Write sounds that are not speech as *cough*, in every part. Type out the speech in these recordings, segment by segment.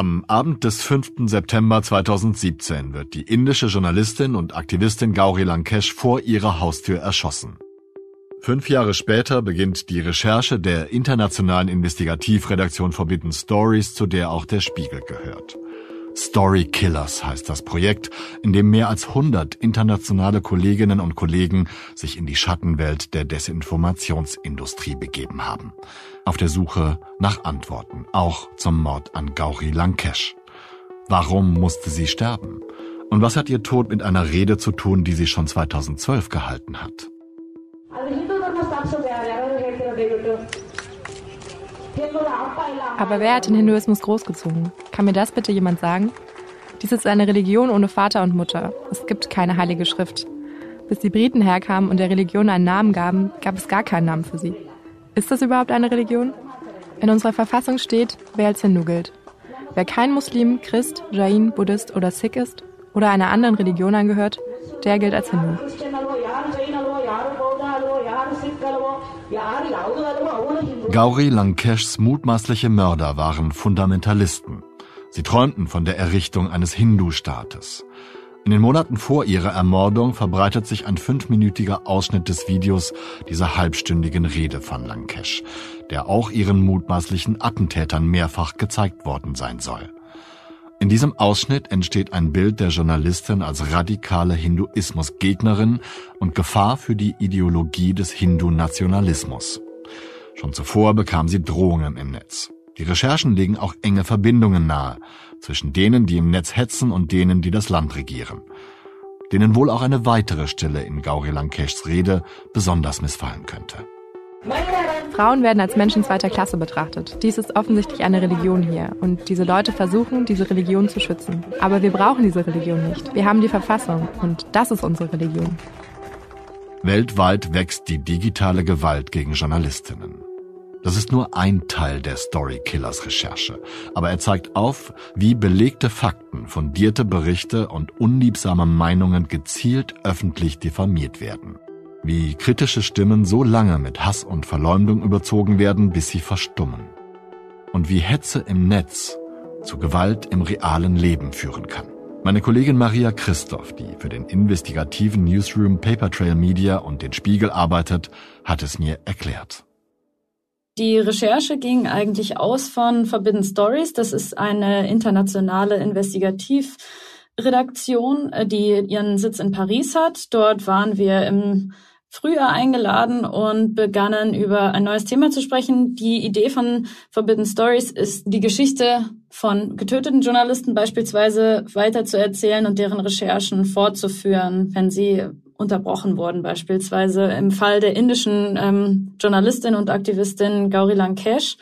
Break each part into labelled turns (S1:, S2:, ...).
S1: Am Abend des 5. September 2017 wird die indische Journalistin und Aktivistin Gauri Lankesh vor ihrer Haustür erschossen. Fünf Jahre später beginnt die Recherche der internationalen Investigativredaktion Forbidden Stories, zu der auch der Spiegel gehört. Story Killers heißt das Projekt, in dem mehr als 100 internationale Kolleginnen und Kollegen sich in die Schattenwelt der Desinformationsindustrie begeben haben. Auf der Suche nach Antworten, auch zum Mord an Gauri Lankesh. Warum musste sie sterben? Und was hat ihr Tod mit einer Rede zu tun, die sie schon 2012 gehalten hat?
S2: Aber wer hat den Hinduismus großgezogen? Kann mir das bitte jemand sagen? Dies ist eine Religion ohne Vater und Mutter. Es gibt keine heilige Schrift. Bis die Briten herkamen und der Religion einen Namen gaben, gab es gar keinen Namen für sie. Ist das überhaupt eine Religion? In unserer Verfassung steht, wer als Hindu gilt. Wer kein Muslim, Christ, Jain, Buddhist oder Sikh ist oder einer anderen Religion angehört, der gilt als Hindu.
S1: Gauri Lankeshs mutmaßliche Mörder waren Fundamentalisten. Sie träumten von der Errichtung eines Hindu-Staates. In den Monaten vor ihrer Ermordung verbreitet sich ein fünfminütiger Ausschnitt des Videos dieser halbstündigen Rede von Lankesh, der auch ihren mutmaßlichen Attentätern mehrfach gezeigt worden sein soll. In diesem Ausschnitt entsteht ein Bild der Journalistin als radikale Hinduismusgegnerin und Gefahr für die Ideologie des Hindu-Nationalismus. Schon zuvor bekam sie Drohungen im Netz. Die Recherchen legen auch enge Verbindungen nahe zwischen denen, die im Netz hetzen und denen, die das Land regieren. Denen wohl auch eine weitere Stelle in Gauri Lankeshs Rede besonders missfallen könnte.
S2: Frauen werden als Menschen zweiter Klasse betrachtet. Dies ist offensichtlich eine Religion hier. Und diese Leute versuchen, diese Religion zu schützen. Aber wir brauchen diese Religion nicht. Wir haben die Verfassung. Und das ist unsere Religion.
S1: Weltweit wächst die digitale Gewalt gegen Journalistinnen. Das ist nur ein Teil der Story Killers Recherche, aber er zeigt auf, wie belegte Fakten, fundierte Berichte und unliebsame Meinungen gezielt öffentlich diffamiert werden. Wie kritische Stimmen so lange mit Hass und Verleumdung überzogen werden, bis sie verstummen. Und wie Hetze im Netz zu Gewalt im realen Leben führen kann. Meine Kollegin Maria Christoph, die für den investigativen Newsroom Paper Trail Media und den Spiegel arbeitet, hat es mir erklärt.
S3: Die Recherche ging eigentlich aus von Forbidden Stories. Das ist eine internationale Investigativredaktion, die ihren Sitz in Paris hat. Dort waren wir im Frühjahr eingeladen und begannen über ein neues Thema zu sprechen. Die Idee von Forbidden Stories ist, die Geschichte von getöteten Journalisten beispielsweise weiterzuerzählen und deren Recherchen fortzuführen, wenn sie unterbrochen wurden, beispielsweise im Fall der indischen ähm, Journalistin und Aktivistin Gauri Lankesh.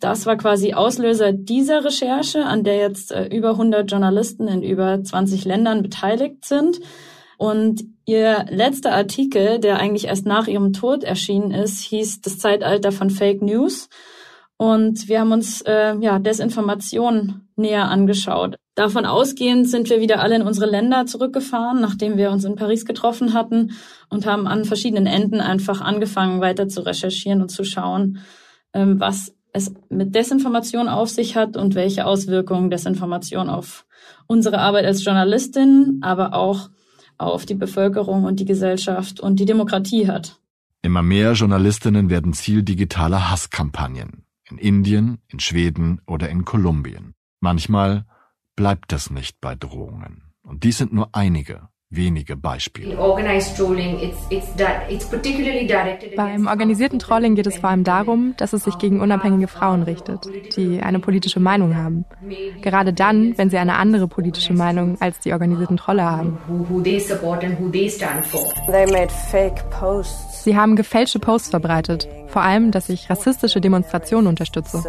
S3: Das war quasi Auslöser dieser Recherche, an der jetzt äh, über 100 Journalisten in über 20 Ländern beteiligt sind. Und ihr letzter Artikel, der eigentlich erst nach ihrem Tod erschienen ist, hieß Das Zeitalter von Fake News. Und wir haben uns äh, ja Desinformation näher angeschaut. Davon ausgehend sind wir wieder alle in unsere Länder zurückgefahren, nachdem wir uns in Paris getroffen hatten und haben an verschiedenen Enden einfach angefangen, weiter zu recherchieren und zu schauen, ähm, was es mit Desinformation auf sich hat und welche Auswirkungen Desinformation auf unsere Arbeit als Journalistin, aber auch auf die Bevölkerung und die Gesellschaft und die Demokratie hat.
S1: Immer mehr Journalistinnen werden Ziel digitaler Hasskampagnen in Indien, in Schweden oder in Kolumbien. Manchmal bleibt es nicht bei Drohungen. Und dies sind nur einige wenige Beispiele.
S2: Beim organisierten Trolling geht es vor allem darum, dass es sich gegen unabhängige Frauen richtet, die eine politische Meinung haben. Gerade dann, wenn sie eine andere politische Meinung als die organisierten Trolle haben. Sie haben gefälschte Posts verbreitet, vor allem, dass ich rassistische Demonstrationen unterstütze.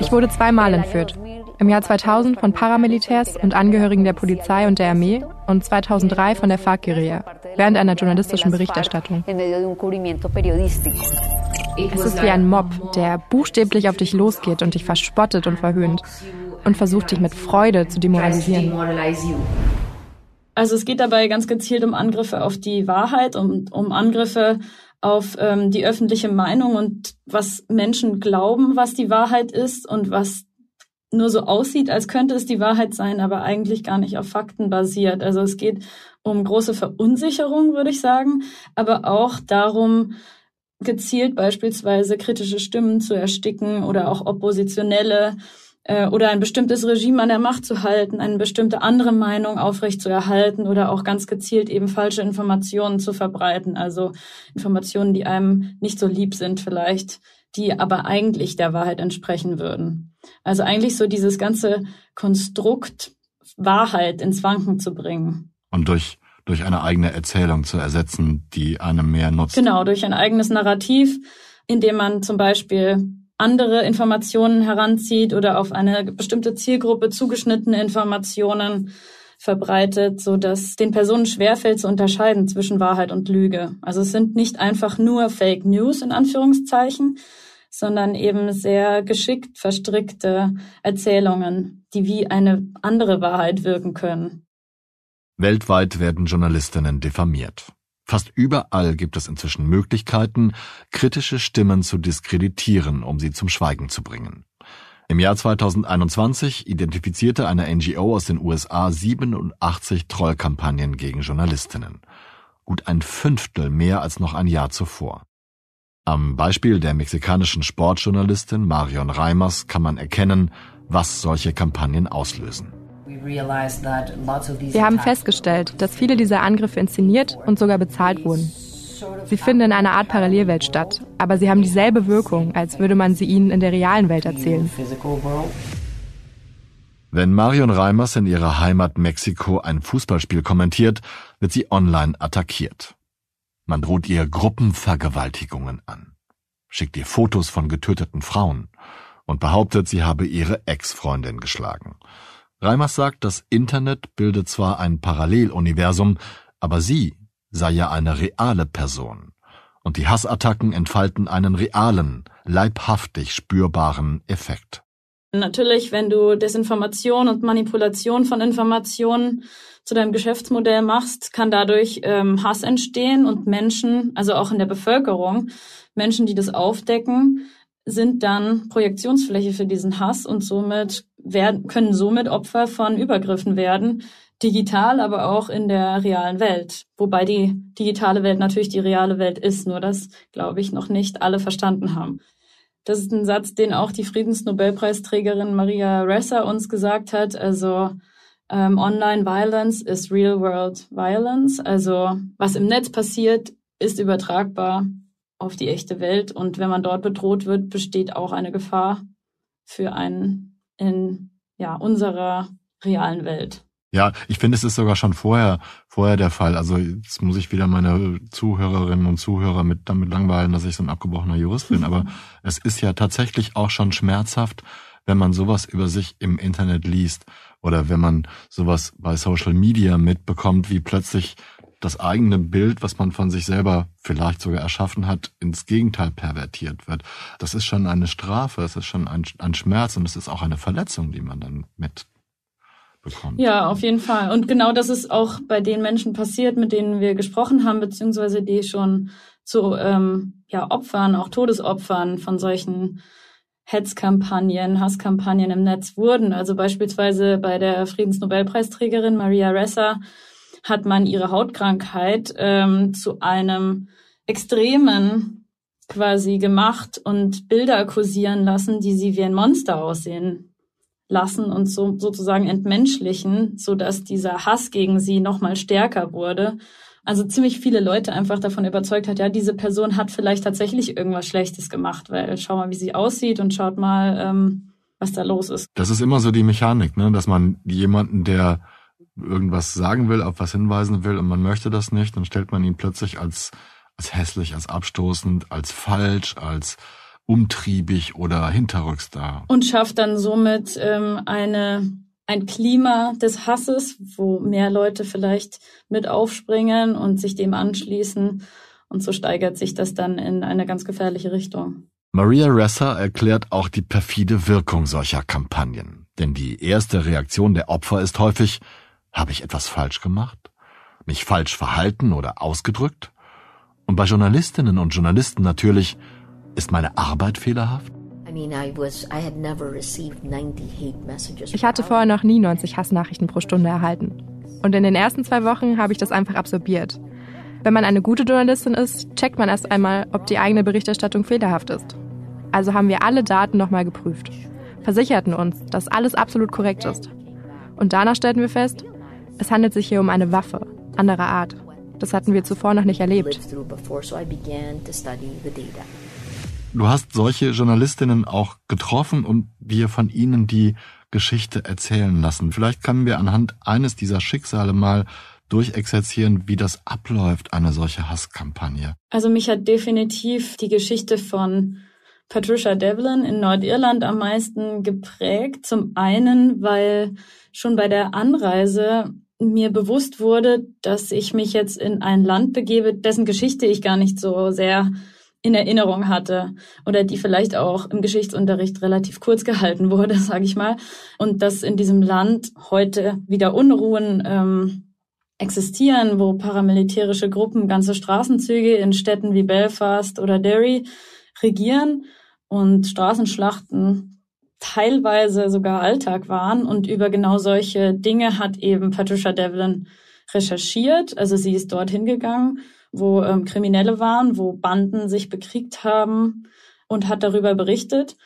S2: Ich wurde zweimal entführt. Im Jahr 2000 von Paramilitärs und Angehörigen der Polizei und der Armee und 2003 von der FARC-Guerilla während einer journalistischen Berichterstattung. Es ist wie ein Mob, der buchstäblich auf dich losgeht und dich verspottet und verhöhnt und versucht dich mit Freude zu demoralisieren.
S3: Also es geht dabei ganz gezielt um Angriffe auf die Wahrheit, um, um Angriffe auf ähm, die öffentliche Meinung und was Menschen glauben, was die Wahrheit ist und was nur so aussieht, als könnte es die Wahrheit sein, aber eigentlich gar nicht auf Fakten basiert. Also es geht um große Verunsicherung, würde ich sagen, aber auch darum, gezielt beispielsweise kritische Stimmen zu ersticken oder auch oppositionelle äh, oder ein bestimmtes Regime an der Macht zu halten, eine bestimmte andere Meinung aufrechtzuerhalten oder auch ganz gezielt eben falsche Informationen zu verbreiten, also Informationen, die einem nicht so lieb sind vielleicht, die aber eigentlich der Wahrheit entsprechen würden. Also eigentlich so dieses ganze Konstrukt Wahrheit ins Wanken zu bringen.
S1: Und durch durch eine eigene Erzählung zu ersetzen, die einem mehr nutzt.
S3: Genau, durch ein eigenes Narrativ, in dem man zum Beispiel andere Informationen heranzieht oder auf eine bestimmte Zielgruppe zugeschnittene Informationen verbreitet, so dass den Personen schwerfällt zu unterscheiden zwischen Wahrheit und Lüge. Also es sind nicht einfach nur Fake News in Anführungszeichen, sondern eben sehr geschickt verstrickte Erzählungen, die wie eine andere Wahrheit wirken können.
S1: Weltweit werden Journalistinnen diffamiert. Fast überall gibt es inzwischen Möglichkeiten, kritische Stimmen zu diskreditieren, um sie zum Schweigen zu bringen. Im Jahr 2021 identifizierte eine NGO aus den USA 87 Trollkampagnen gegen Journalistinnen. Gut ein Fünftel mehr als noch ein Jahr zuvor. Am Beispiel der mexikanischen Sportjournalistin Marion Reimers kann man erkennen, was solche Kampagnen auslösen.
S2: Wir haben festgestellt, dass viele dieser Angriffe inszeniert und sogar bezahlt wurden. Sie finden in einer Art Parallelwelt statt, aber sie haben dieselbe Wirkung, als würde man sie ihnen in der realen Welt erzählen.
S1: Wenn Marion Reimers in ihrer Heimat Mexiko ein Fußballspiel kommentiert, wird sie online attackiert. Man droht ihr Gruppenvergewaltigungen an, schickt ihr Fotos von getöteten Frauen und behauptet, sie habe ihre Ex-Freundin geschlagen. Reimers sagt, das Internet bilde zwar ein Paralleluniversum, aber sie sei ja eine reale Person. Und die Hassattacken entfalten einen realen, leibhaftig spürbaren Effekt.
S3: Natürlich, wenn du Desinformation und Manipulation von Informationen zu deinem Geschäftsmodell machst, kann dadurch ähm, Hass entstehen und Menschen, also auch in der Bevölkerung, Menschen, die das aufdecken, sind dann Projektionsfläche für diesen Hass und somit werden, können somit Opfer von Übergriffen werden, digital, aber auch in der realen Welt. Wobei die digitale Welt natürlich die reale Welt ist, nur das, glaube ich, noch nicht alle verstanden haben. Das ist ein Satz, den auch die Friedensnobelpreisträgerin Maria Ressa uns gesagt hat. Also ähm, Online Violence is Real World Violence. Also was im Netz passiert, ist übertragbar auf die echte Welt. Und wenn man dort bedroht wird, besteht auch eine Gefahr für einen in ja, unserer realen Welt.
S1: Ja, ich finde, es ist sogar schon vorher, vorher der Fall. Also jetzt muss ich wieder meine Zuhörerinnen und Zuhörer mit damit langweilen, dass ich so ein abgebrochener Jurist bin. Aber *laughs* es ist ja tatsächlich auch schon schmerzhaft, wenn man sowas über sich im Internet liest oder wenn man sowas bei Social Media mitbekommt, wie plötzlich das eigene Bild, was man von sich selber vielleicht sogar erschaffen hat, ins Gegenteil pervertiert wird. Das ist schon eine Strafe, es ist schon ein, ein Schmerz und es ist auch eine Verletzung, die man dann mit bekommt.
S3: Ja, auf jeden Fall. Und genau das ist auch bei den Menschen passiert, mit denen wir gesprochen haben, beziehungsweise die schon zu ähm, ja, Opfern, auch Todesopfern von solchen Hetzkampagnen, Hasskampagnen im Netz wurden. Also beispielsweise bei der Friedensnobelpreisträgerin Maria Ressa hat man ihre Hautkrankheit ähm, zu einem extremen quasi gemacht und Bilder kursieren lassen, die sie wie ein Monster aussehen lassen und so sozusagen entmenschlichen, so dass dieser Hass gegen sie noch mal stärker wurde. Also ziemlich viele Leute einfach davon überzeugt hat, ja, diese Person hat vielleicht tatsächlich irgendwas Schlechtes gemacht, weil schau mal, wie sie aussieht und schaut mal, ähm, was da los ist.
S1: Das ist immer so die Mechanik, ne, dass man jemanden, der irgendwas sagen will, auf was hinweisen will und man möchte das nicht, dann stellt man ihn plötzlich als, als hässlich, als abstoßend, als falsch, als umtriebig oder hinterrücks dar.
S3: Und schafft dann somit ähm, eine, ein Klima des Hasses, wo mehr Leute vielleicht mit aufspringen und sich dem anschließen. Und so steigert sich das dann in eine ganz gefährliche Richtung.
S1: Maria Ressa erklärt auch die perfide Wirkung solcher Kampagnen. Denn die erste Reaktion der Opfer ist häufig, habe ich etwas falsch gemacht? Mich falsch verhalten oder ausgedrückt? Und bei Journalistinnen und Journalisten natürlich, ist meine Arbeit fehlerhaft?
S2: Ich hatte vorher noch nie 90 Hassnachrichten pro Stunde erhalten. Und in den ersten zwei Wochen habe ich das einfach absorbiert. Wenn man eine gute Journalistin ist, checkt man erst einmal, ob die eigene Berichterstattung fehlerhaft ist. Also haben wir alle Daten nochmal geprüft, versicherten uns, dass alles absolut korrekt ist. Und danach stellten wir fest, es handelt sich hier um eine Waffe, anderer Art. Das hatten wir zuvor noch nicht erlebt.
S1: Du hast solche Journalistinnen auch getroffen und dir von ihnen die Geschichte erzählen lassen. Vielleicht können wir anhand eines dieser Schicksale mal durchexerzieren, wie das abläuft, eine solche Hasskampagne.
S3: Also mich hat definitiv die Geschichte von Patricia Devlin in Nordirland am meisten geprägt. Zum einen, weil schon bei der Anreise mir bewusst wurde, dass ich mich jetzt in ein Land begebe, dessen Geschichte ich gar nicht so sehr in Erinnerung hatte oder die vielleicht auch im Geschichtsunterricht relativ kurz gehalten wurde, *laughs* sage ich mal. Und dass in diesem Land heute wieder Unruhen ähm, existieren, wo paramilitärische Gruppen ganze Straßenzüge in Städten wie Belfast oder Derry regieren und Straßenschlachten teilweise sogar Alltag waren. Und über genau solche Dinge hat eben Patricia Devlin recherchiert. Also sie ist dorthin gegangen wo ähm, Kriminelle waren, wo Banden sich bekriegt haben und hat darüber berichtet.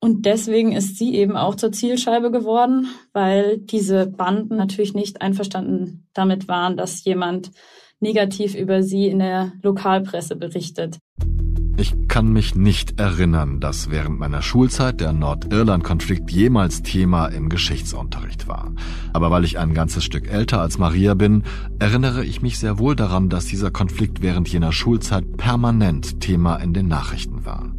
S3: Und deswegen ist sie eben auch zur Zielscheibe geworden, weil diese Banden natürlich nicht einverstanden damit waren, dass jemand negativ über sie in der Lokalpresse berichtet.
S1: Ich kann mich nicht erinnern, dass während meiner Schulzeit der Nordirland-Konflikt jemals Thema im Geschichtsunterricht war. Aber weil ich ein ganzes Stück älter als Maria bin, erinnere ich mich sehr wohl daran, dass dieser Konflikt während jener Schulzeit permanent Thema in den Nachrichten war.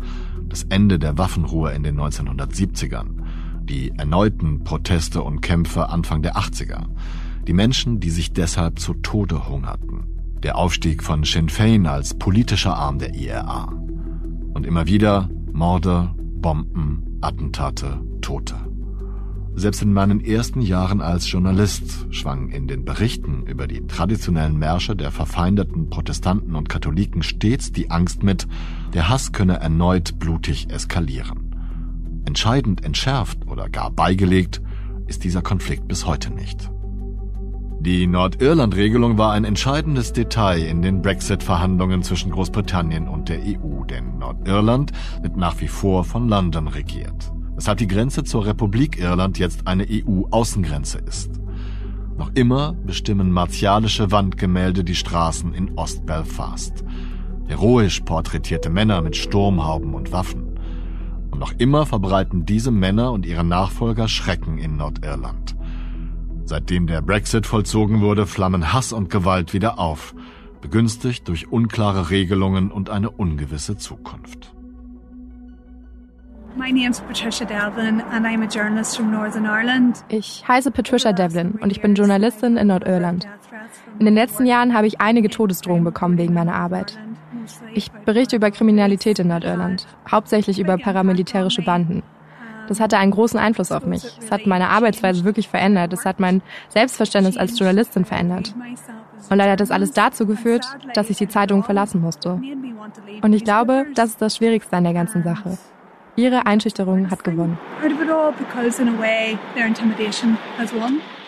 S1: Das Ende der Waffenruhe in den 1970ern, die erneuten Proteste und Kämpfe Anfang der 80er, die Menschen, die sich deshalb zu Tode hungerten, der Aufstieg von Sinn Fein als politischer Arm der IRA. Und immer wieder Morde, Bomben, Attentate, Tote. Selbst in meinen ersten Jahren als Journalist schwang in den Berichten über die traditionellen Märsche der verfeindeten Protestanten und Katholiken stets die Angst mit, der Hass könne erneut blutig eskalieren. Entscheidend entschärft oder gar beigelegt ist dieser Konflikt bis heute nicht. Die Nordirland-Regelung war ein entscheidendes Detail in den Brexit-Verhandlungen zwischen Großbritannien und der EU, denn Nordirland wird nach wie vor von London regiert, weshalb die Grenze zur Republik Irland jetzt eine EU-Außengrenze ist. Noch immer bestimmen martialische Wandgemälde die Straßen in Ost-Belfast. Heroisch porträtierte Männer mit Sturmhauben und Waffen. Und noch immer verbreiten diese Männer und ihre Nachfolger Schrecken in Nordirland. Seitdem der Brexit vollzogen wurde, flammen Hass und Gewalt wieder auf, begünstigt durch unklare Regelungen und eine ungewisse Zukunft.
S2: Ich heiße Patricia Devlin und ich bin Journalistin in Nordirland. In den letzten Jahren habe ich einige Todesdrohungen bekommen wegen meiner Arbeit. Ich berichte über Kriminalität in Nordirland, hauptsächlich über paramilitärische Banden. Das hatte einen großen Einfluss auf mich. Es hat meine Arbeitsweise wirklich verändert. Es hat mein Selbstverständnis als Journalistin verändert. Und leider hat das alles dazu geführt, dass ich die Zeitung verlassen musste. Und ich glaube, das ist das Schwierigste an der ganzen Sache. Ihre Einschüchterung hat gewonnen.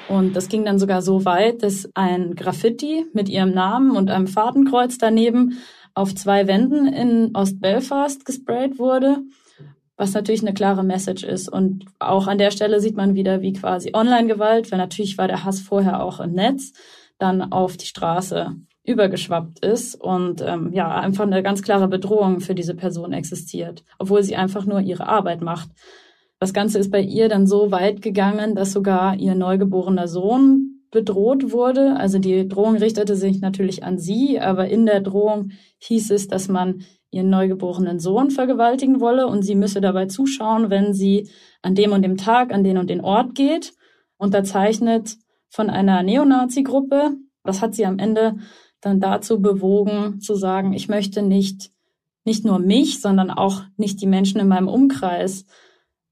S3: Und das ging dann sogar so weit, dass ein Graffiti mit ihrem Namen und einem Fadenkreuz daneben auf zwei Wänden in Ostbelfast gesprayt wurde was natürlich eine klare Message ist. Und auch an der Stelle sieht man wieder, wie quasi Online-Gewalt, weil natürlich war der Hass vorher auch im Netz, dann auf die Straße übergeschwappt ist und ähm, ja, einfach eine ganz klare Bedrohung für diese Person existiert, obwohl sie einfach nur ihre Arbeit macht. Das Ganze ist bei ihr dann so weit gegangen, dass sogar ihr neugeborener Sohn bedroht wurde. Also die Drohung richtete sich natürlich an sie, aber in der Drohung hieß es, dass man ihren neugeborenen Sohn vergewaltigen wolle und sie müsse dabei zuschauen, wenn sie an dem und dem Tag an den und den Ort geht, unterzeichnet von einer Neonazi-Gruppe. Das hat sie am Ende dann dazu bewogen, zu sagen, ich möchte nicht, nicht nur mich, sondern auch nicht die Menschen in meinem Umkreis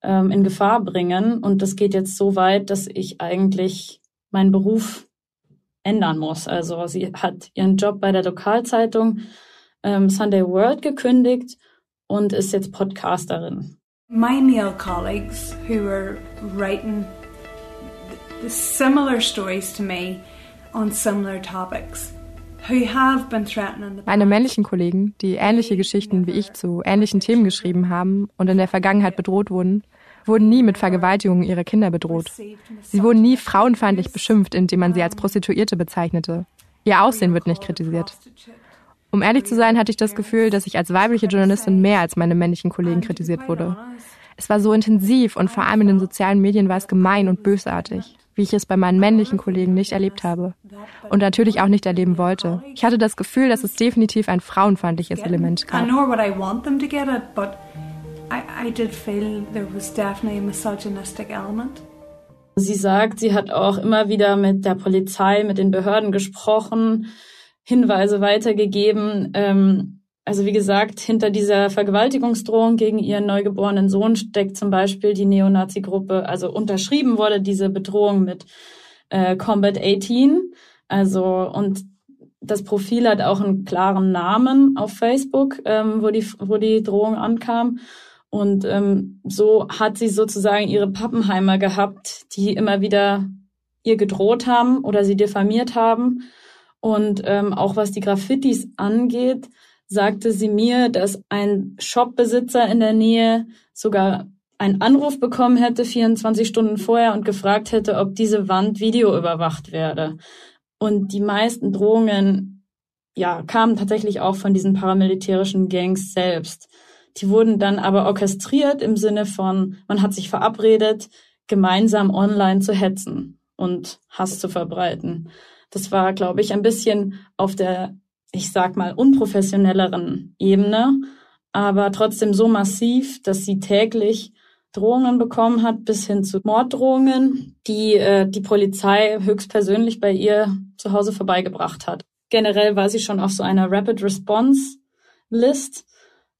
S3: ähm, in Gefahr bringen. Und das geht jetzt so weit, dass ich eigentlich meinen Beruf ändern muss. Also sie hat ihren Job bei der Lokalzeitung ähm, Sunday World gekündigt und ist jetzt Podcasterin.
S4: My male colleagues who were writing similar stories to me on similar topics.
S2: Meine männlichen Kollegen, die ähnliche Geschichten wie ich zu ähnlichen Themen geschrieben haben und in der Vergangenheit bedroht wurden, wurden nie mit Vergewaltigungen ihrer Kinder bedroht. Sie wurden nie frauenfeindlich beschimpft, indem man sie als Prostituierte bezeichnete. Ihr Aussehen wird nicht kritisiert. Um ehrlich zu sein, hatte ich das Gefühl, dass ich als weibliche Journalistin mehr als meine männlichen Kollegen kritisiert wurde. Es war so intensiv und vor allem in den sozialen Medien war es gemein und bösartig, wie ich es bei meinen männlichen Kollegen nicht erlebt habe und natürlich auch nicht erleben wollte. Ich hatte das Gefühl, dass es definitiv ein frauenfeindliches Element gab.
S3: Sie sagt, sie hat auch immer wieder mit der Polizei, mit den Behörden gesprochen, Hinweise weitergegeben. Ähm, also wie gesagt, hinter dieser Vergewaltigungsdrohung gegen ihren neugeborenen Sohn steckt zum Beispiel die Neonazi-Gruppe. Also unterschrieben wurde diese Bedrohung mit äh, Combat 18. Also und das Profil hat auch einen klaren Namen auf Facebook, ähm, wo die wo die Drohung ankam. Und ähm, so hat sie sozusagen ihre Pappenheimer gehabt, die immer wieder ihr gedroht haben oder sie diffamiert haben. Und ähm, auch was die Graffitis angeht, sagte sie mir, dass ein Shopbesitzer in der Nähe sogar einen Anruf bekommen hätte 24 Stunden vorher und gefragt hätte, ob diese Wand videoüberwacht werde. Und die meisten Drohungen, ja, kamen tatsächlich auch von diesen paramilitärischen Gangs selbst. Die wurden dann aber orchestriert im Sinne von, man hat sich verabredet, gemeinsam online zu hetzen und Hass zu verbreiten. Das war, glaube ich, ein bisschen auf der, ich sag mal, unprofessionelleren Ebene, aber trotzdem so massiv, dass sie täglich Drohungen bekommen hat, bis hin zu Morddrohungen, die äh, die Polizei höchstpersönlich bei ihr zu Hause vorbeigebracht hat. Generell war sie schon auf so einer Rapid Response List.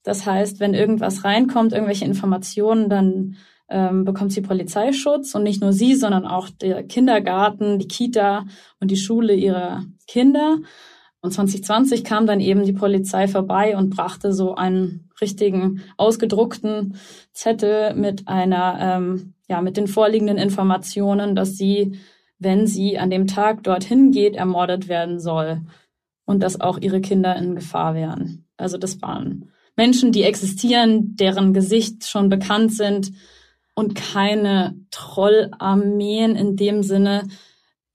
S3: Das heißt, wenn irgendwas reinkommt, irgendwelche Informationen, dann ähm, bekommt sie Polizeischutz und nicht nur sie, sondern auch der Kindergarten, die Kita und die Schule ihrer Kinder. Und 2020 kam dann eben die Polizei vorbei und brachte so einen richtigen ausgedruckten Zettel mit einer, ähm, ja, mit den vorliegenden Informationen, dass sie, wenn sie an dem Tag dorthin geht, ermordet werden soll und dass auch ihre Kinder in Gefahr wären. Also das waren Menschen, die existieren, deren Gesicht schon bekannt sind, und keine Trollarmeen in dem Sinne,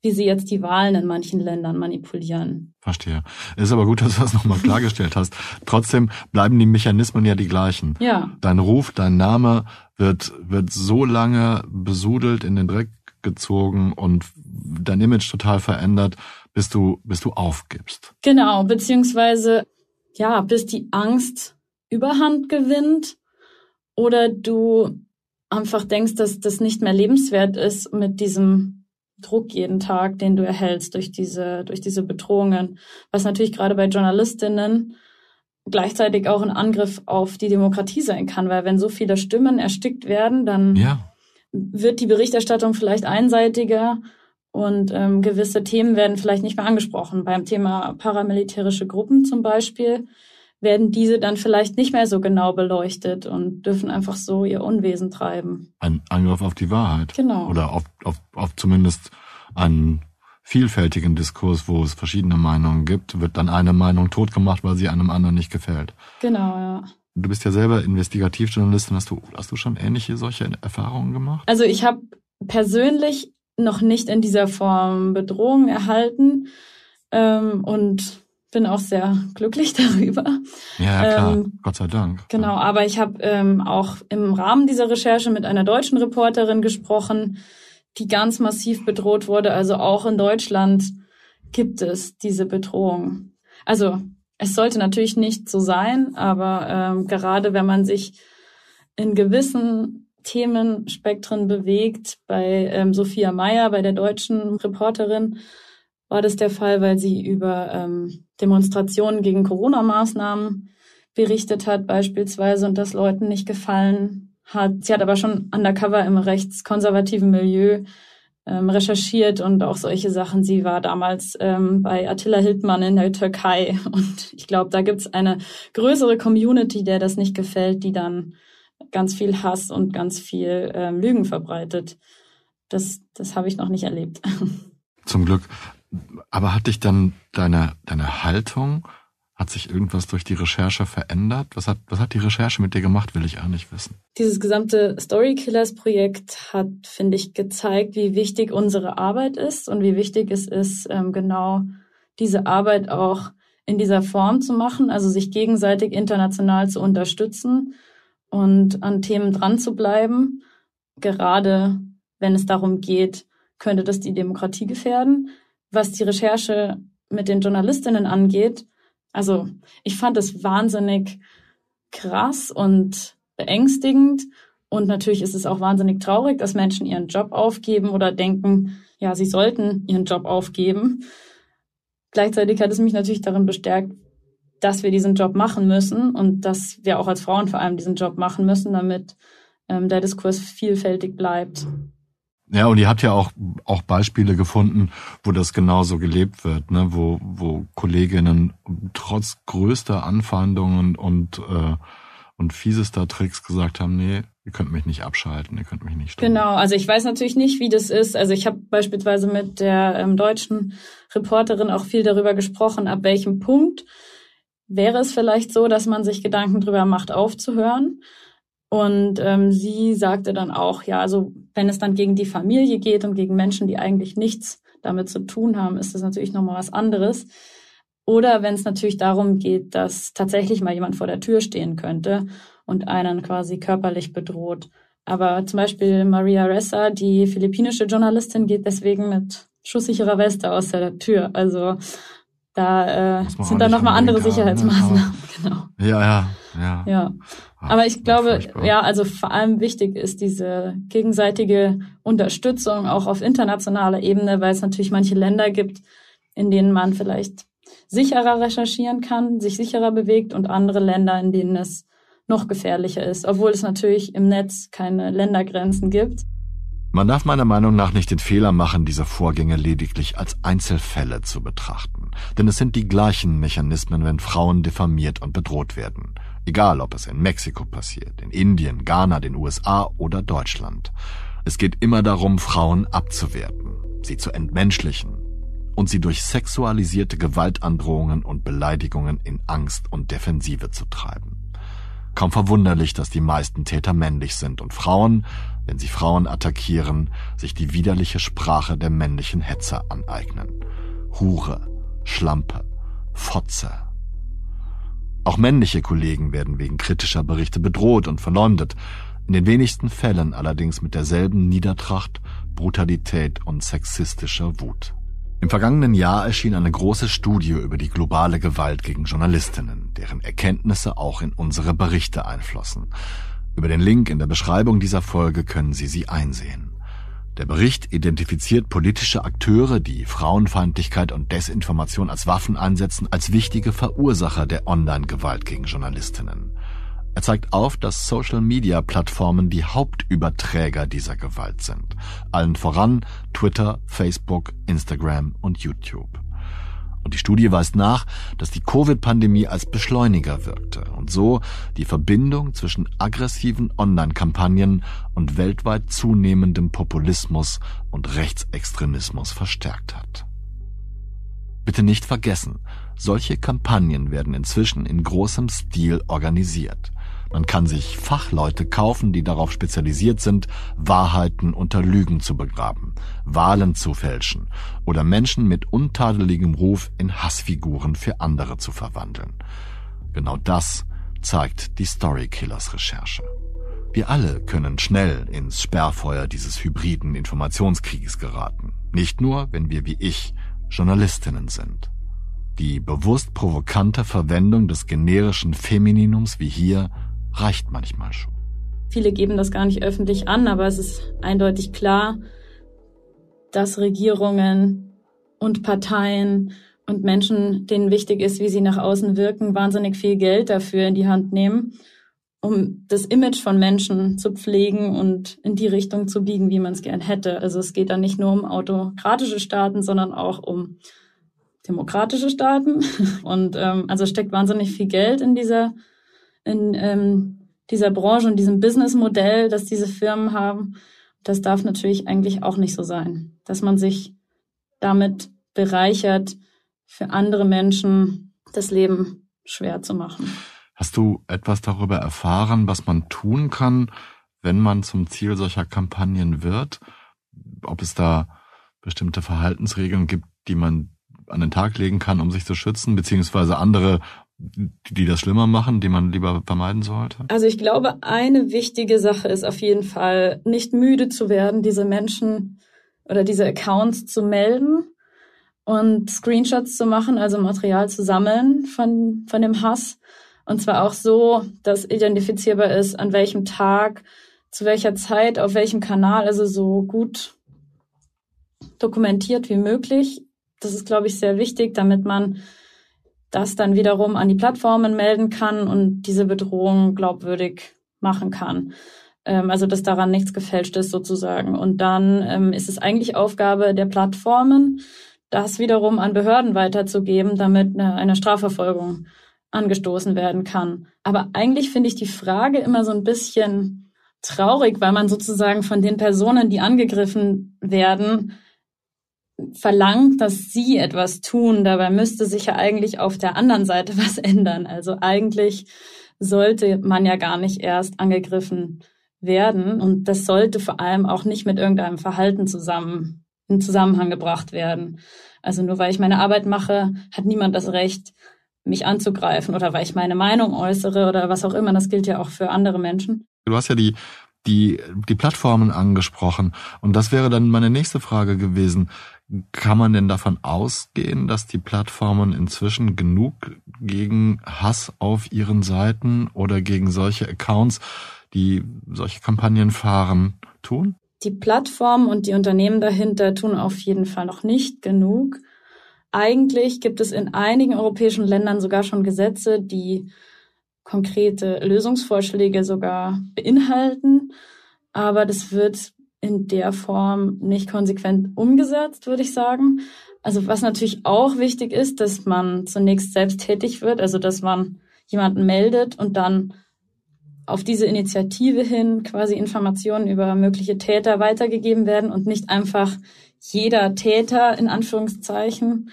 S3: wie sie jetzt die Wahlen in manchen Ländern manipulieren.
S1: Verstehe. Ist aber gut, dass du das nochmal klargestellt hast. Trotzdem bleiben die Mechanismen ja die gleichen.
S3: Ja.
S1: Dein Ruf, dein Name wird, wird so lange besudelt, in den Dreck gezogen und dein Image total verändert, bis du, bis du aufgibst.
S3: Genau, beziehungsweise, ja, bis die Angst Überhand gewinnt oder du einfach denkst, dass das nicht mehr lebenswert ist mit diesem Druck jeden Tag, den du erhältst durch diese, durch diese Bedrohungen, was natürlich gerade bei Journalistinnen gleichzeitig auch ein Angriff auf die Demokratie sein kann, weil wenn so viele Stimmen erstickt werden, dann
S1: ja.
S3: wird die Berichterstattung vielleicht einseitiger und ähm, gewisse Themen werden vielleicht nicht mehr angesprochen. Beim Thema paramilitärische Gruppen zum Beispiel werden diese dann vielleicht nicht mehr so genau beleuchtet und dürfen einfach so ihr Unwesen treiben.
S1: Ein Angriff auf die Wahrheit.
S3: Genau.
S1: Oder auf, auf, auf zumindest einen vielfältigen Diskurs, wo es verschiedene Meinungen gibt, wird dann eine Meinung totgemacht, weil sie einem anderen nicht gefällt.
S3: Genau, ja.
S1: Du bist ja selber Investigativjournalistin. Hast du, hast du schon ähnliche solche Erfahrungen gemacht?
S3: Also ich habe persönlich noch nicht in dieser Form Bedrohungen erhalten. Ähm, und bin auch sehr glücklich *laughs* darüber.
S1: Ja, klar, ähm, Gott sei Dank.
S3: Genau, aber ich habe ähm, auch im Rahmen dieser Recherche mit einer deutschen Reporterin gesprochen, die ganz massiv bedroht wurde. Also auch in Deutschland gibt es diese Bedrohung. Also es sollte natürlich nicht so sein, aber ähm, gerade wenn man sich in gewissen Themenspektren bewegt, bei ähm, Sophia Meyer, bei der deutschen Reporterin, war das der Fall, weil sie über ähm, Demonstrationen gegen Corona-Maßnahmen berichtet hat beispielsweise und das Leuten nicht gefallen hat. Sie hat aber schon undercover im rechtskonservativen Milieu ähm, recherchiert und auch solche Sachen. Sie war damals ähm, bei Attila Hildmann in der Türkei *laughs* und ich glaube, da gibt's eine größere Community, der das nicht gefällt, die dann ganz viel Hass und ganz viel ähm, Lügen verbreitet. Das, das habe ich noch nicht erlebt. *laughs*
S1: Zum Glück. Aber hat dich dann deine, deine Haltung hat sich irgendwas durch die Recherche verändert? Was hat, was hat die Recherche mit dir gemacht, will ich auch nicht wissen.
S3: Dieses gesamte Storykillers-Projekt hat, finde ich, gezeigt, wie wichtig unsere Arbeit ist und wie wichtig es ist, ähm, genau diese Arbeit auch in dieser Form zu machen, also sich gegenseitig international zu unterstützen und an Themen dran zu bleiben, gerade wenn es darum geht, könnte das die Demokratie gefährden. Was die Recherche mit den Journalistinnen angeht, also ich fand es wahnsinnig krass und beängstigend. Und natürlich ist es auch wahnsinnig traurig, dass Menschen ihren Job aufgeben oder denken, ja, sie sollten ihren Job aufgeben. Gleichzeitig hat es mich natürlich darin bestärkt, dass wir diesen Job machen müssen und dass wir auch als Frauen vor allem diesen Job machen müssen, damit ähm, der Diskurs vielfältig bleibt.
S1: Ja, und ihr habt ja auch, auch Beispiele gefunden, wo das genauso gelebt wird, ne? wo, wo Kolleginnen trotz größter Anfeindungen und, äh, und fiesester Tricks gesagt haben, nee, ihr könnt mich nicht abschalten, ihr könnt mich nicht
S3: stoppen. Genau, also ich weiß natürlich nicht, wie das ist. Also ich habe beispielsweise mit der ähm, deutschen Reporterin auch viel darüber gesprochen, ab welchem Punkt wäre es vielleicht so, dass man sich Gedanken drüber macht, aufzuhören. Und ähm, sie sagte dann auch, ja, also wenn es dann gegen die Familie geht und gegen Menschen, die eigentlich nichts damit zu tun haben, ist das natürlich nochmal was anderes. Oder wenn es natürlich darum geht, dass tatsächlich mal jemand vor der Tür stehen könnte und einen quasi körperlich bedroht. Aber zum Beispiel Maria Ressa, die philippinische Journalistin, geht deswegen mit schusssicherer Weste aus der Tür. Also da äh, sind dann nochmal andere ne? Sicherheitsmaßnahmen. Ne? *laughs*
S1: Genau. Ja, ja, ja.
S3: Ja. Aber ich glaube, ja, also vor allem wichtig ist diese gegenseitige Unterstützung auch auf internationaler Ebene, weil es natürlich manche Länder gibt, in denen man vielleicht sicherer recherchieren kann, sich sicherer bewegt und andere Länder, in denen es noch gefährlicher ist, obwohl es natürlich im Netz keine Ländergrenzen gibt.
S1: Man darf meiner Meinung nach nicht den Fehler machen, diese Vorgänge lediglich als Einzelfälle zu betrachten. Denn es sind die gleichen Mechanismen, wenn Frauen diffamiert und bedroht werden. Egal, ob es in Mexiko passiert, in Indien, Ghana, den USA oder Deutschland. Es geht immer darum, Frauen abzuwerten, sie zu entmenschlichen und sie durch sexualisierte Gewaltandrohungen und Beleidigungen in Angst und Defensive zu treiben. Kaum verwunderlich, dass die meisten Täter männlich sind und Frauen, wenn sie Frauen attackieren, sich die widerliche Sprache der männlichen Hetzer aneignen. Hure, Schlampe, Fotze, auch männliche Kollegen werden wegen kritischer Berichte bedroht und verleumdet, in den wenigsten Fällen allerdings mit derselben Niedertracht, Brutalität und sexistischer Wut. Im vergangenen Jahr erschien eine große Studie über die globale Gewalt gegen Journalistinnen, deren Erkenntnisse auch in unsere Berichte einflossen. Über den Link in der Beschreibung dieser Folge können Sie sie einsehen. Der Bericht identifiziert politische Akteure, die Frauenfeindlichkeit und Desinformation als Waffen einsetzen, als wichtige Verursacher der Online-Gewalt gegen Journalistinnen. Er zeigt auf, dass Social-Media-Plattformen die Hauptüberträger dieser Gewalt sind. Allen voran Twitter, Facebook, Instagram und YouTube. Und die Studie weist nach, dass die Covid-Pandemie als Beschleuniger wirkte und so die Verbindung zwischen aggressiven Online-Kampagnen und weltweit zunehmendem Populismus und Rechtsextremismus verstärkt hat. Bitte nicht vergessen, solche Kampagnen werden inzwischen in großem Stil organisiert. Man kann sich Fachleute kaufen, die darauf spezialisiert sind, Wahrheiten unter Lügen zu begraben, Wahlen zu fälschen oder Menschen mit untadeligem Ruf in Hassfiguren für andere zu verwandeln. Genau das zeigt die Storykillers Recherche. Wir alle können schnell ins Sperrfeuer dieses hybriden Informationskrieges geraten. Nicht nur, wenn wir wie ich Journalistinnen sind. Die bewusst provokante Verwendung des generischen Femininums wie hier reicht manchmal schon.
S3: Viele geben das gar nicht öffentlich an, aber es ist eindeutig klar, dass Regierungen und Parteien und Menschen, denen wichtig ist, wie sie nach außen wirken, wahnsinnig viel Geld dafür in die Hand nehmen. um das Image von Menschen zu pflegen und in die Richtung zu biegen, wie man es gern hätte. Also es geht dann nicht nur um autokratische Staaten, sondern auch um demokratische Staaten. *laughs* Und ähm, also steckt wahnsinnig viel Geld in dieser in ähm, dieser Branche und diesem Businessmodell, das diese Firmen haben. Das darf natürlich eigentlich auch nicht so sein, dass man sich damit bereichert, für andere Menschen das Leben schwer zu machen.
S1: Hast du etwas darüber erfahren, was man tun kann, wenn man zum Ziel solcher Kampagnen wird? Ob es da bestimmte Verhaltensregeln gibt, die man an den Tag legen kann, um sich zu schützen, beziehungsweise andere, die das schlimmer machen, die man lieber vermeiden sollte?
S3: Also ich glaube, eine wichtige Sache ist auf jeden Fall, nicht müde zu werden, diese Menschen oder diese Accounts zu melden und Screenshots zu machen, also Material zu sammeln von, von dem Hass und zwar auch so, dass identifizierbar ist, an welchem Tag, zu welcher Zeit, auf welchem Kanal, also so gut dokumentiert wie möglich. Das ist, glaube ich, sehr wichtig, damit man das dann wiederum an die Plattformen melden kann und diese Bedrohung glaubwürdig machen kann. Ähm, also dass daran nichts gefälscht ist sozusagen. Und dann ähm, ist es eigentlich Aufgabe der Plattformen, das wiederum an Behörden weiterzugeben, damit eine, eine Strafverfolgung angestoßen werden kann. Aber eigentlich finde ich die Frage immer so ein bisschen traurig, weil man sozusagen von den Personen, die angegriffen werden, verlangt, dass sie etwas tun. Dabei müsste sich ja eigentlich auf der anderen Seite *laughs* was ändern. Also eigentlich sollte man ja gar nicht erst angegriffen werden. Und das sollte vor allem auch nicht mit irgendeinem Verhalten zusammen, in Zusammenhang gebracht werden. Also nur weil ich meine Arbeit mache, hat niemand das Recht, mich anzugreifen oder weil ich meine Meinung äußere oder was auch immer. Das gilt ja auch für andere Menschen.
S1: Du hast ja die, die, die Plattformen angesprochen. Und das wäre dann meine nächste Frage gewesen. Kann man denn davon ausgehen, dass die Plattformen inzwischen genug gegen Hass auf ihren Seiten oder gegen solche Accounts, die solche Kampagnen fahren, tun?
S3: Die Plattformen und die Unternehmen dahinter tun auf jeden Fall noch nicht genug. Eigentlich gibt es in einigen europäischen Ländern sogar schon Gesetze, die konkrete Lösungsvorschläge sogar beinhalten. Aber das wird in der Form nicht konsequent umgesetzt, würde ich sagen. Also was natürlich auch wichtig ist, dass man zunächst selbst tätig wird, also dass man jemanden meldet und dann auf diese Initiative hin quasi Informationen über mögliche Täter weitergegeben werden und nicht einfach jeder Täter in Anführungszeichen,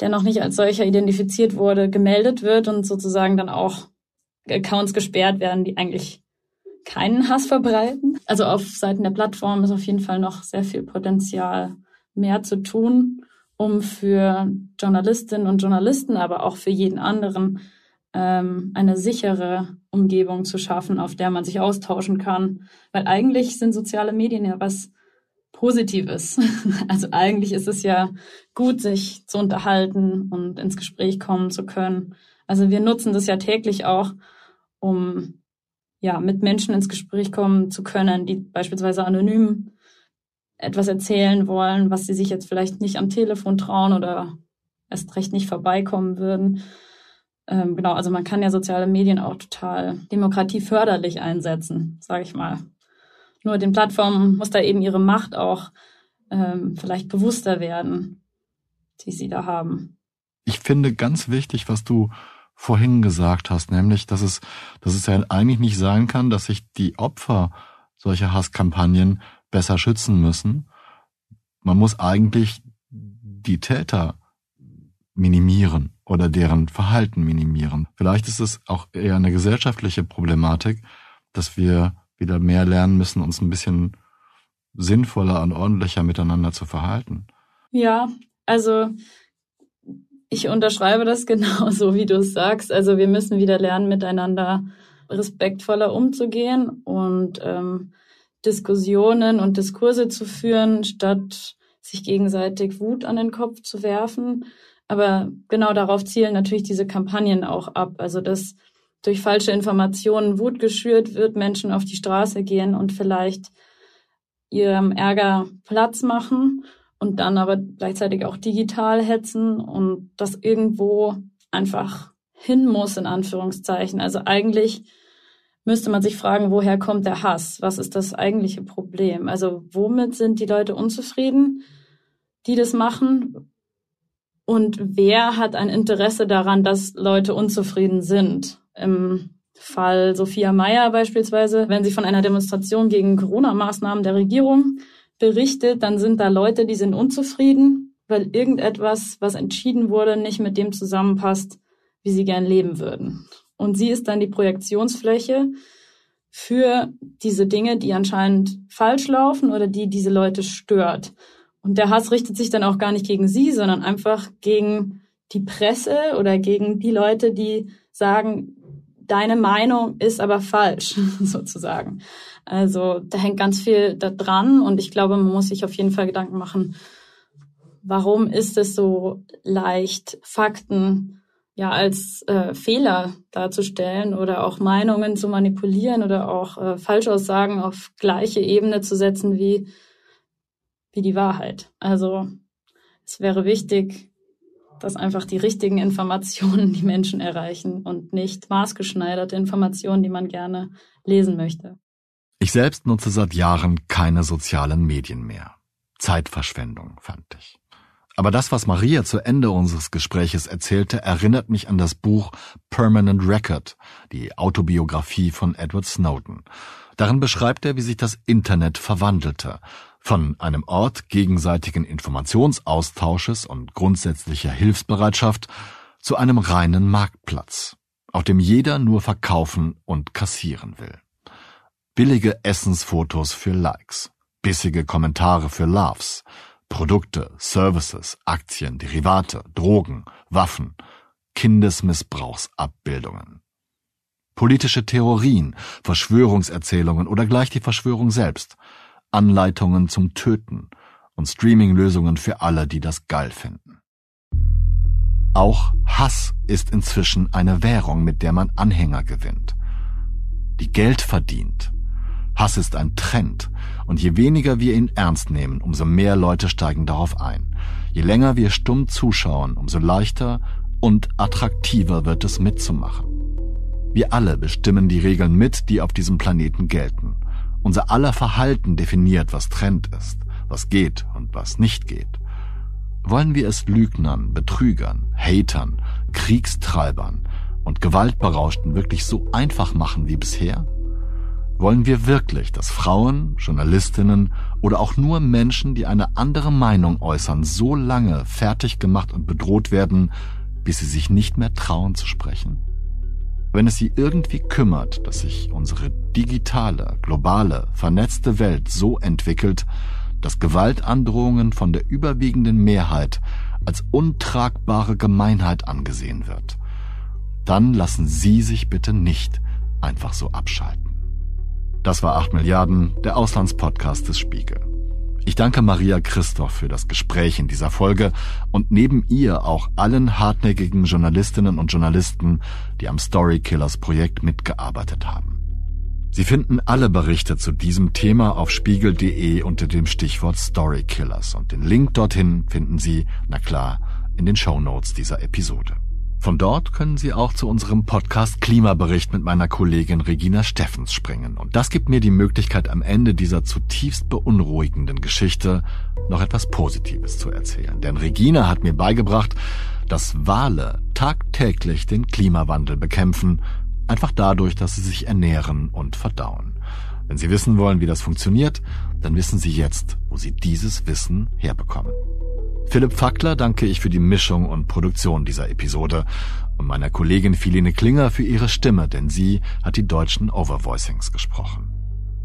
S3: der noch nicht als solcher identifiziert wurde, gemeldet wird und sozusagen dann auch Accounts gesperrt werden, die eigentlich keinen Hass verbreiten. Also auf Seiten der Plattform ist auf jeden Fall noch sehr viel Potenzial mehr zu tun, um für Journalistinnen und Journalisten, aber auch für jeden anderen ähm, eine sichere Umgebung zu schaffen, auf der man sich austauschen kann. Weil eigentlich sind soziale Medien ja was Positives. *laughs* Also eigentlich ist es ja gut, sich zu unterhalten und ins Gespräch kommen zu können. Also wir nutzen das ja täglich auch, um ja mit Menschen ins Gespräch kommen zu können, die beispielsweise anonym etwas erzählen wollen, was sie sich jetzt vielleicht nicht am Telefon trauen oder erst recht nicht vorbeikommen würden. Ähm, genau, also man kann ja soziale Medien auch total demokratieförderlich einsetzen, sage ich mal. Nur den Plattformen muss da eben ihre Macht auch ähm, vielleicht bewusster werden, die sie da haben.
S1: Ich finde ganz wichtig, was du vorhin gesagt hast, nämlich, dass es, dass es ja eigentlich nicht sein kann, dass sich die Opfer solcher Hasskampagnen besser schützen müssen. Man muss eigentlich die Täter minimieren oder deren Verhalten minimieren. Vielleicht ist es auch eher eine gesellschaftliche Problematik, dass wir wieder mehr lernen müssen, uns ein bisschen sinnvoller und ordentlicher miteinander zu verhalten.
S3: Ja, also ich unterschreibe das *laughs* genauso, wie du es sagst. Also wir müssen wieder lernen, miteinander respektvoller umzugehen und ähm, Diskussionen und Diskurse zu führen, statt sich gegenseitig Wut an den Kopf zu werfen. Aber genau darauf zielen natürlich diese Kampagnen auch ab. Also dass durch falsche Informationen Wut geschürt wird, Menschen auf die Straße gehen und vielleicht ihrem Ärger Platz machen und dann aber gleichzeitig auch digital hetzen und das irgendwo einfach hin muss, in Anführungszeichen. Also eigentlich müsste man sich fragen, woher kommt der Hass? Was ist das eigentliche Problem? Also womit sind die Leute unzufrieden, die das machen? Und wer hat ein Interesse daran, dass Leute unzufrieden sind? Im Fall Sophia Meyer beispielsweise, wenn sie von einer Demonstration gegen Corona-Maßnahmen der Regierung berichtet, dann sind da Leute, die sind unzufrieden, weil irgendetwas, was entschieden wurde, nicht mit dem zusammenpasst, wie sie gern leben würden. Und sie ist dann die Projektionsfläche für diese Dinge, die anscheinend falsch laufen oder die diese Leute stört. Und der Hass richtet sich dann auch gar nicht gegen sie, sondern einfach gegen die Presse oder gegen die Leute, die sagen, deine Meinung ist aber falsch, *laughs* sozusagen. Also da hängt ganz viel da dran und ich glaube, man muss sich auf jeden Fall Gedanken machen, warum ist es so leicht, Fakten ja als äh, Fehler darzustellen oder auch Meinungen zu manipulieren oder auch äh, Falschaussagen auf gleiche Ebene zu setzen wie wie die Wahrheit. Also es wäre wichtig, dass einfach die richtigen Informationen die Menschen erreichen und nicht maßgeschneiderte Informationen, die man gerne lesen möchte.
S1: Ich selbst nutze seit Jahren keine sozialen Medien mehr. Zeitverschwendung, fand ich. Aber das, was Maria zu Ende unseres Gespräches erzählte, erinnert mich an das Buch Permanent Record, die Autobiografie von Edward Snowden. Darin beschreibt er, wie sich das Internet verwandelte, von einem Ort gegenseitigen Informationsaustausches und grundsätzlicher Hilfsbereitschaft zu einem reinen Marktplatz, auf dem jeder nur verkaufen und kassieren will. Billige Essensfotos für Likes, bissige Kommentare für Loves, Produkte, Services, Aktien, Derivate, Drogen, Waffen, Kindesmissbrauchsabbildungen. Politische Theorien, Verschwörungserzählungen oder gleich die Verschwörung selbst, Anleitungen zum Töten und Streaming-Lösungen für alle, die das geil finden. Auch Hass ist inzwischen eine Währung, mit der man Anhänger gewinnt, die Geld verdient Hass ist ein Trend, und je weniger wir ihn ernst nehmen, umso mehr Leute steigen darauf ein. Je länger wir stumm zuschauen, umso leichter und attraktiver wird es mitzumachen. Wir alle bestimmen die Regeln mit, die auf diesem Planeten gelten. Unser aller Verhalten definiert, was Trend ist, was geht und was nicht geht. Wollen wir es Lügnern, Betrügern, Hatern, Kriegstreibern und Gewaltberauschten wirklich so einfach machen wie bisher? Wollen wir wirklich, dass Frauen, Journalistinnen oder auch nur Menschen, die eine andere Meinung äußern, so lange fertig gemacht und bedroht werden, bis sie sich nicht mehr trauen zu sprechen? Wenn es sie irgendwie kümmert, dass sich unsere digitale, globale, vernetzte Welt so entwickelt, dass Gewaltandrohungen von der überwiegenden Mehrheit als untragbare Gemeinheit angesehen wird, dann lassen Sie sich bitte nicht einfach so abschalten. Das war 8 Milliarden, der Auslandspodcast des Spiegel. Ich danke Maria Christoph für das Gespräch in dieser Folge und neben ihr auch allen hartnäckigen Journalistinnen und Journalisten, die am Story Killers Projekt mitgearbeitet haben. Sie finden alle Berichte zu diesem Thema auf spiegel.de unter dem Stichwort Story Killers und den Link dorthin finden Sie, na klar, in den Show Notes dieser Episode. Von dort können Sie auch zu unserem Podcast Klimabericht mit meiner Kollegin Regina Steffens springen. Und das gibt mir die Möglichkeit, am Ende dieser zutiefst beunruhigenden Geschichte noch etwas Positives zu erzählen. Denn Regina hat mir beigebracht, dass Wale tagtäglich den Klimawandel bekämpfen, einfach dadurch, dass sie sich ernähren und verdauen. Wenn Sie wissen wollen, wie das funktioniert, dann wissen Sie jetzt, wo Sie dieses Wissen herbekommen. Philipp Fackler danke ich für die Mischung und Produktion dieser Episode und meiner Kollegin Philine Klinger für ihre Stimme, denn sie hat die deutschen Overvoicings gesprochen.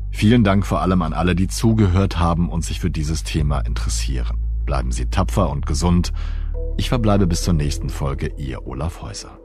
S1: Vielen Dank vor allem an alle, die zugehört haben und sich für dieses Thema interessieren. Bleiben Sie tapfer und gesund. Ich verbleibe bis zur nächsten Folge, Ihr Olaf Häuser.